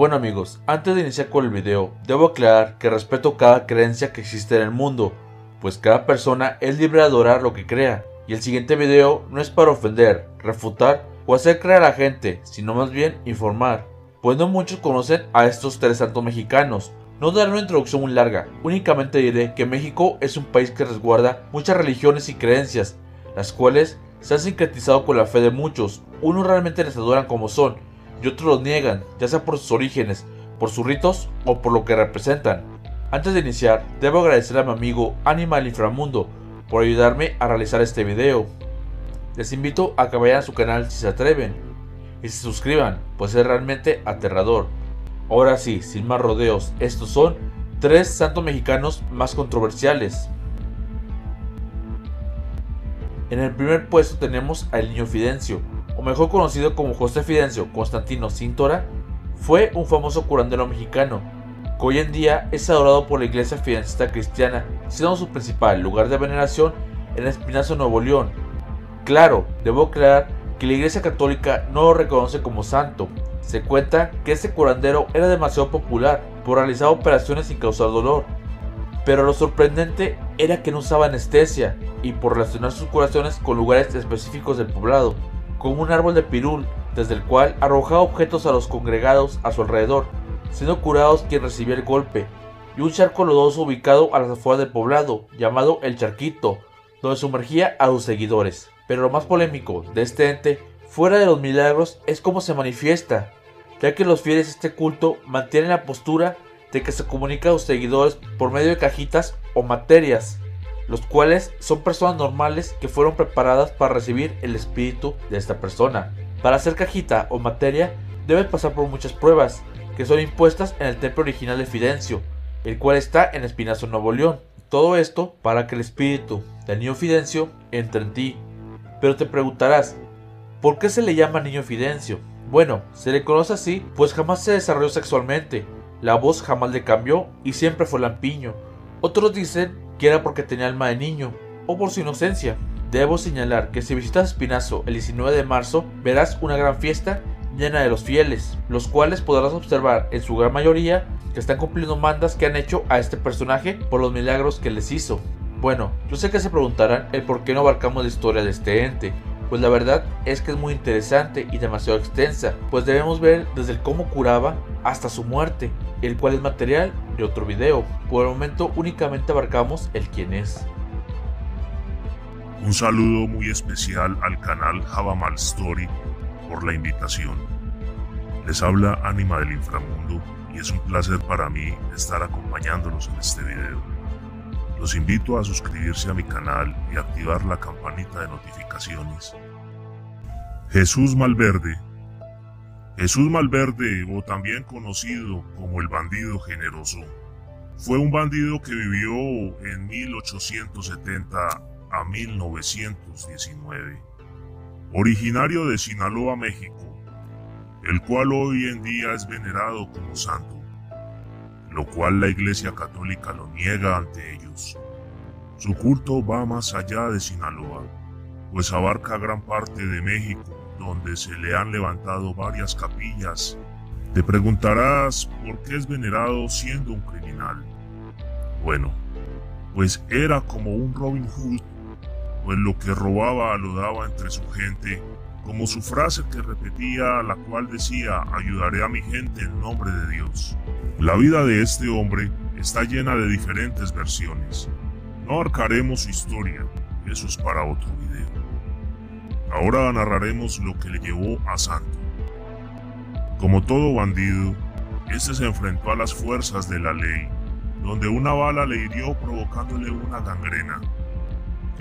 Bueno amigos, antes de iniciar con el video, debo aclarar que respeto cada creencia que existe en el mundo, pues cada persona es libre de adorar lo que crea, y el siguiente video no es para ofender, refutar o hacer creer a la gente, sino más bien informar, pues no muchos conocen a estos tres santos mexicanos. No daré una introducción muy larga, únicamente diré que México es un país que resguarda muchas religiones y creencias, las cuales se han sincretizado con la fe de muchos, unos realmente les adoran como son, y otros los niegan, ya sea por sus orígenes, por sus ritos o por lo que representan. Antes de iniciar, debo agradecer a mi amigo Animal Inframundo por ayudarme a realizar este video. Les invito a que vayan a su canal si se atreven y se suscriban, pues es realmente aterrador. Ahora sí, sin más rodeos, estos son tres santos mexicanos más controversiales. En el primer puesto tenemos al niño Fidencio, o mejor conocido como José Fidencio Constantino Cintora, fue un famoso curandero mexicano, que hoy en día es adorado por la iglesia fidencista cristiana, siendo su principal lugar de veneración en Espinazo, Nuevo León. Claro, debo aclarar que la iglesia católica no lo reconoce como santo. Se cuenta que este curandero era demasiado popular por realizar operaciones sin causar dolor. Pero lo sorprendente era que no usaba anestesia y por relacionar sus curaciones con lugares específicos del poblado como un árbol de pirul, desde el cual arrojaba objetos a los congregados a su alrededor, siendo curados quien recibía el golpe, y un charco lodoso ubicado a las afueras del poblado, llamado El Charquito, donde sumergía a sus seguidores. Pero lo más polémico de este ente, fuera de los milagros, es cómo se manifiesta, ya que los fieles de este culto mantienen la postura de que se comunica a sus seguidores por medio de cajitas o materias, los cuales son personas normales que fueron preparadas para recibir el espíritu de esta persona. Para hacer cajita o materia debe pasar por muchas pruebas, que son impuestas en el templo original de Fidencio, el cual está en Espinazo, Nuevo León. Todo esto para que el espíritu del niño Fidencio entre en ti. Pero te preguntarás, ¿por qué se le llama niño Fidencio? Bueno, se le conoce así, pues jamás se desarrolló sexualmente, la voz jamás le cambió y siempre fue lampiño. Otros dicen que era porque tenía alma de niño o por su inocencia. Debo señalar que si visitas Espinazo el 19 de marzo verás una gran fiesta llena de los fieles, los cuales podrás observar en su gran mayoría que están cumpliendo mandas que han hecho a este personaje por los milagros que les hizo. Bueno, yo sé que se preguntarán el por qué no abarcamos la historia de este ente, pues la verdad es que es muy interesante y demasiado extensa, pues debemos ver desde el cómo curaba hasta su muerte, el cual es material de otro video. Por el momento únicamente abarcamos el quién es. Un saludo muy especial al canal Javamal Story por la invitación. Les habla Anima del Inframundo y es un placer para mí estar acompañándolos en este video. Los invito a suscribirse a mi canal y activar la campanita de notificaciones. Jesús Malverde Jesús Malverde, o también conocido como el bandido generoso, fue un bandido que vivió en 1870 a 1919, originario de Sinaloa, México, el cual hoy en día es venerado como santo lo cual la Iglesia Católica lo niega ante ellos. Su culto va más allá de Sinaloa, pues abarca gran parte de México, donde se le han levantado varias capillas. Te preguntarás por qué es venerado siendo un criminal. Bueno, pues era como un Robin Hood, pues lo que robaba lo daba entre su gente como su frase que repetía, la cual decía, ayudaré a mi gente en nombre de Dios. La vida de este hombre está llena de diferentes versiones. No abarcaremos su historia, eso es para otro video. Ahora narraremos lo que le llevó a Santo. Como todo bandido, este se enfrentó a las fuerzas de la ley, donde una bala le hirió provocándole una gangrena.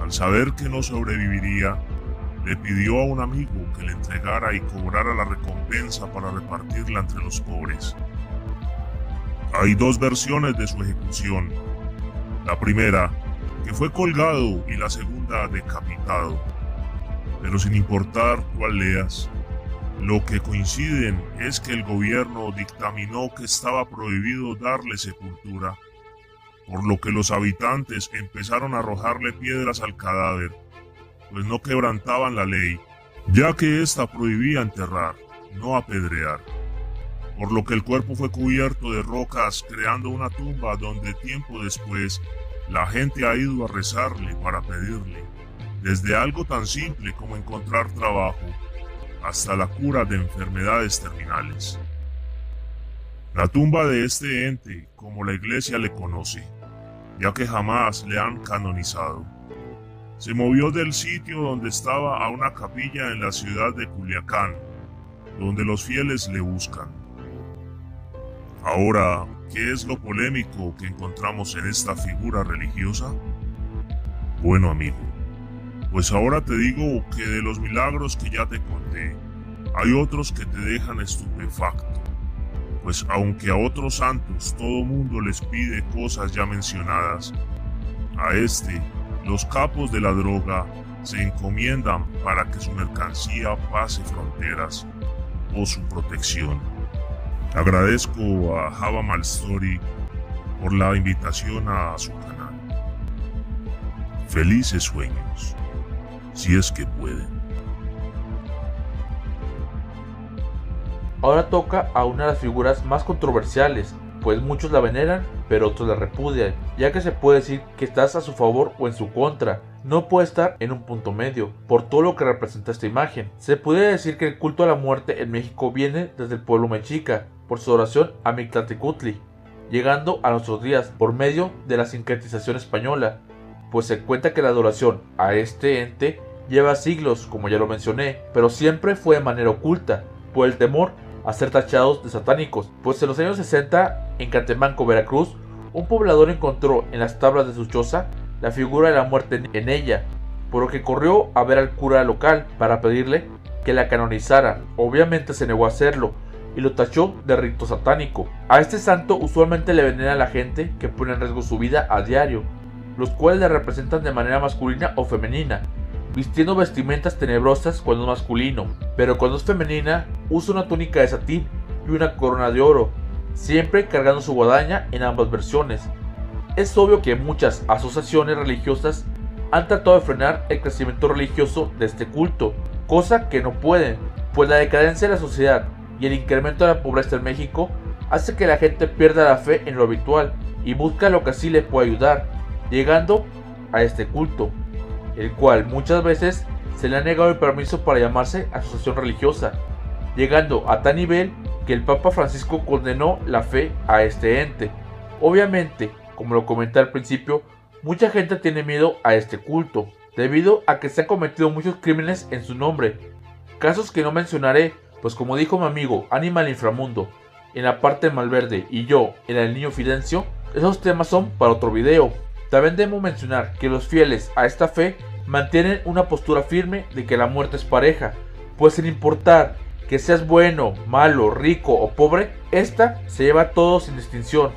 Al saber que no sobreviviría, le pidió a un amigo que le entregara y cobrara la recompensa para repartirla entre los pobres. Hay dos versiones de su ejecución. La primera, que fue colgado y la segunda decapitado. Pero sin importar cuál leas, lo que coinciden es que el gobierno dictaminó que estaba prohibido darle sepultura, por lo que los habitantes empezaron a arrojarle piedras al cadáver pues no quebrantaban la ley, ya que ésta prohibía enterrar, no apedrear. Por lo que el cuerpo fue cubierto de rocas creando una tumba donde tiempo después la gente ha ido a rezarle para pedirle, desde algo tan simple como encontrar trabajo hasta la cura de enfermedades terminales. La tumba de este ente, como la iglesia le conoce, ya que jamás le han canonizado, se movió del sitio donde estaba a una capilla en la ciudad de Culiacán, donde los fieles le buscan. Ahora, ¿qué es lo polémico que encontramos en esta figura religiosa? Bueno amigo, pues ahora te digo que de los milagros que ya te conté, hay otros que te dejan estupefacto. Pues aunque a otros santos todo mundo les pide cosas ya mencionadas, a este, los capos de la droga se encomiendan para que su mercancía pase fronteras o su protección. Agradezco a Java Malstory por la invitación a su canal. Felices sueños, si es que pueden. Ahora toca a una de las figuras más controversiales, pues muchos la veneran, pero otros la repudian, ya que se puede decir que estás a su favor o en su contra, no puede estar en un punto medio, por todo lo que representa esta imagen. Se puede decir que el culto a la muerte en México viene desde el pueblo mexica, por su oración a Mictlantecuhtli, llegando a nuestros días por medio de la sincretización española, pues se cuenta que la adoración a este ente lleva siglos, como ya lo mencioné, pero siempre fue de manera oculta, por el temor a ser tachados de satánicos, pues en los años 60, en Catemanco, Veracruz, un poblador encontró en las tablas de su choza la figura de la muerte en ella, por lo que corrió a ver al cura local para pedirle que la canonizara. Obviamente se negó a hacerlo, y lo tachó de rito satánico. A este santo usualmente le venera la gente que pone en riesgo su vida a diario, los cuales le representan de manera masculina o femenina, vistiendo vestimentas tenebrosas cuando es masculino, pero cuando es femenina usa una túnica de satín y una corona de oro, siempre cargando su guadaña en ambas versiones. Es obvio que muchas asociaciones religiosas han tratado de frenar el crecimiento religioso de este culto, cosa que no pueden, pues la decadencia de la sociedad y el incremento de la pobreza en México hace que la gente pierda la fe en lo habitual y busca lo que así le puede ayudar, llegando a este culto, el cual muchas veces se le ha negado el permiso para llamarse asociación religiosa, llegando a tal nivel que el Papa Francisco condenó la fe a este ente. Obviamente, como lo comenté al principio, mucha gente tiene miedo a este culto, debido a que se han cometido muchos crímenes en su nombre, casos que no mencionaré pues como dijo mi amigo Animal Inframundo en la parte de Malverde y yo en el Niño Fidencio, esos temas son para otro video. También debemos mencionar que los fieles a esta fe mantienen una postura firme de que la muerte es pareja, pues sin importar que seas bueno, malo, rico o pobre, esta se lleva a todos sin distinción,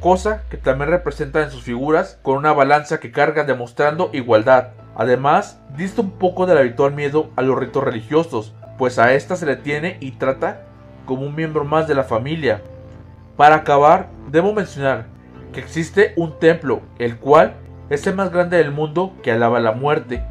cosa que también representan en sus figuras con una balanza que carga demostrando igualdad. Además, dista un poco del habitual miedo a los ritos religiosos, pues a esta se le tiene y trata como un miembro más de la familia. Para acabar, debo mencionar que existe un templo, el cual es el más grande del mundo que alaba la muerte,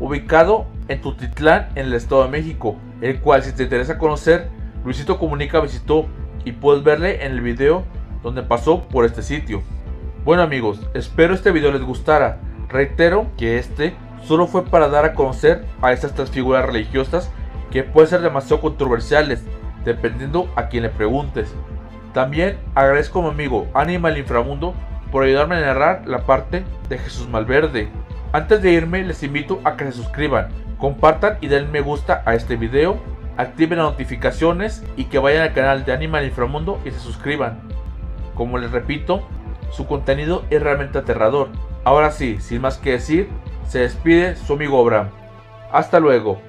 ubicado en Tutitlán, en el Estado de México, el cual si te interesa conocer, Luisito Comunica visitó y puedes verle en el video donde pasó por este sitio. Bueno amigos, espero este video les gustara. Reitero que este solo fue para dar a conocer a estas tres figuras religiosas que pueden ser demasiado controversiales, dependiendo a quien le preguntes. También agradezco a mi amigo Animal Inframundo por ayudarme a narrar la parte de Jesús Malverde. Antes de irme les invito a que se suscriban, compartan y den me gusta a este video, activen las notificaciones y que vayan al canal de Animal Inframundo y se suscriban. Como les repito, su contenido es realmente aterrador. Ahora sí, sin más que decir, se despide su amigo Abraham. Hasta luego.